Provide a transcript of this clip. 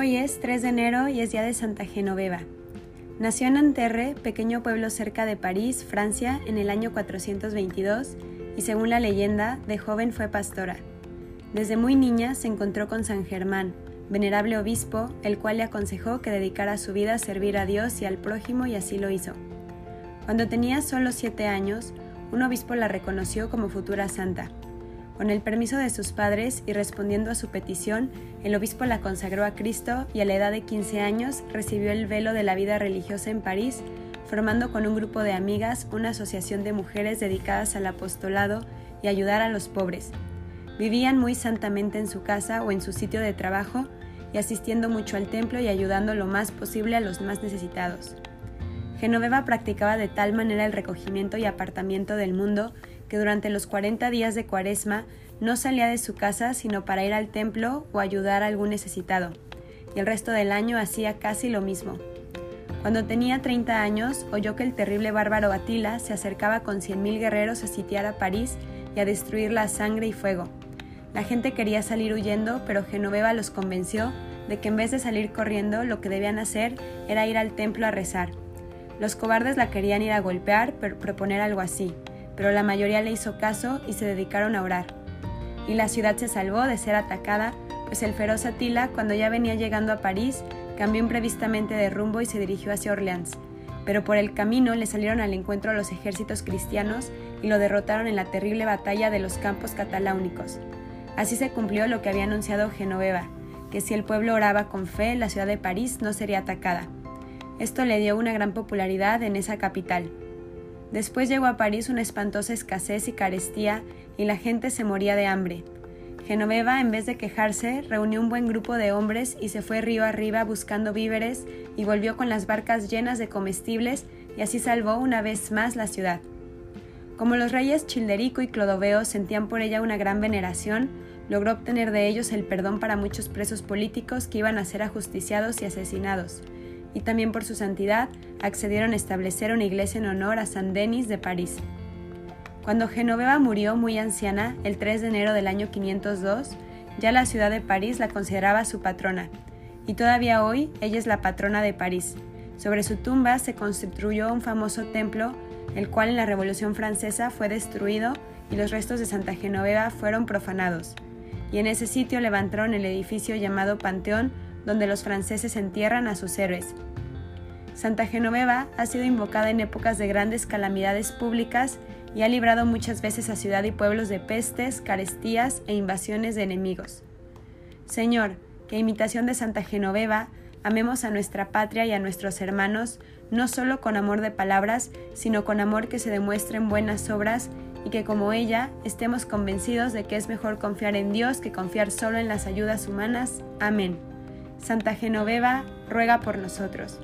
Hoy es 3 de enero y es día de Santa Genoveva. Nació en Anterre, pequeño pueblo cerca de París, Francia, en el año 422 y según la leyenda, de joven fue pastora. Desde muy niña se encontró con San Germán, venerable obispo, el cual le aconsejó que dedicara su vida a servir a Dios y al prójimo y así lo hizo. Cuando tenía solo siete años, un obispo la reconoció como futura santa. Con el permiso de sus padres y respondiendo a su petición, el obispo la consagró a Cristo y a la edad de 15 años recibió el velo de la vida religiosa en París, formando con un grupo de amigas una asociación de mujeres dedicadas al apostolado y ayudar a los pobres. Vivían muy santamente en su casa o en su sitio de trabajo y asistiendo mucho al templo y ayudando lo más posible a los más necesitados. Genoveva practicaba de tal manera el recogimiento y apartamiento del mundo que durante los 40 días de Cuaresma no salía de su casa sino para ir al templo o ayudar a algún necesitado, y el resto del año hacía casi lo mismo. Cuando tenía 30 años, oyó que el terrible bárbaro Atila se acercaba con 100.000 guerreros a sitiar a París y a destruirla a sangre y fuego. La gente quería salir huyendo, pero Genoveva los convenció de que en vez de salir corriendo, lo que debían hacer era ir al templo a rezar. Los cobardes la querían ir a golpear, pero proponer algo así pero la mayoría le hizo caso y se dedicaron a orar. Y la ciudad se salvó de ser atacada, pues el feroz Atila, cuando ya venía llegando a París, cambió imprevistamente de rumbo y se dirigió hacia Orleans. Pero por el camino le salieron al encuentro los ejércitos cristianos y lo derrotaron en la terrible batalla de los campos cataláunicos. Así se cumplió lo que había anunciado Genoveva, que si el pueblo oraba con fe, la ciudad de París no sería atacada. Esto le dio una gran popularidad en esa capital. Después llegó a París una espantosa escasez y carestía y la gente se moría de hambre. Genoveva, en vez de quejarse, reunió un buen grupo de hombres y se fue río arriba buscando víveres y volvió con las barcas llenas de comestibles y así salvó una vez más la ciudad. Como los reyes Childerico y Clodoveo sentían por ella una gran veneración, logró obtener de ellos el perdón para muchos presos políticos que iban a ser ajusticiados y asesinados y también por su santidad accedieron a establecer una iglesia en honor a San Denis de París. Cuando Genoveva murió muy anciana, el 3 de enero del año 502, ya la ciudad de París la consideraba su patrona, y todavía hoy ella es la patrona de París. Sobre su tumba se construyó un famoso templo, el cual en la Revolución Francesa fue destruido y los restos de Santa Genoveva fueron profanados. Y en ese sitio levantaron el edificio llamado Panteón donde los franceses entierran a sus héroes. Santa Genoveva ha sido invocada en épocas de grandes calamidades públicas y ha librado muchas veces a ciudad y pueblos de pestes, carestías e invasiones de enemigos. Señor, que imitación de Santa Genoveva, amemos a nuestra patria y a nuestros hermanos, no solo con amor de palabras, sino con amor que se demuestre en buenas obras y que como ella estemos convencidos de que es mejor confiar en Dios que confiar solo en las ayudas humanas. Amén. Santa Genoveva, ruega por nosotros.